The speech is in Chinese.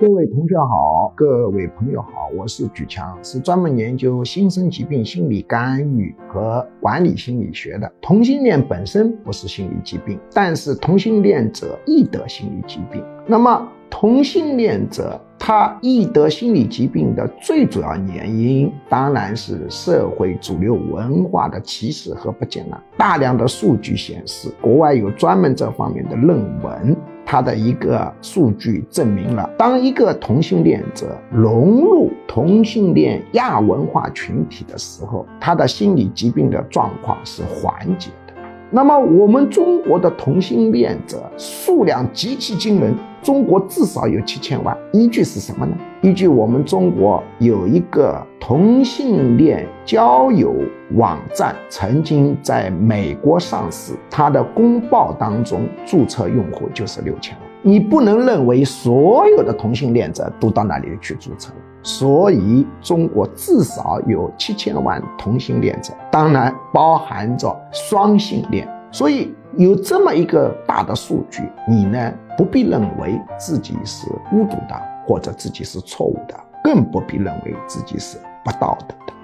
各位同学好，各位朋友好，我是举强，是专门研究新生疾病心理干预和管理心理学的。同性恋本身不是心理疾病，但是同性恋者易得心理疾病。那么同性恋者他易得心理疾病的最主要原因，当然是社会主流文化的歧视和不接纳。大量的数据显示，国外有专门这方面的论文。他的一个数据证明了，当一个同性恋者融入同性恋亚文化群体的时候，他的心理疾病的状况是缓解的。那么，我们中国的同性恋者数量极其惊人，中国至少有七千万。依据是什么呢？依据我们中国有一个同性恋交友网站，曾经在美国上市，它的公报当中注册用户就是六千万。你不能认为所有的同性恋者都到那里去注册，所以中国至少有七千万同性恋者，当然包含着双性恋。所以有这么一个大的数据，你呢不必认为自己是孤独的。或者自己是错误的，更不必认为自己是不道德的。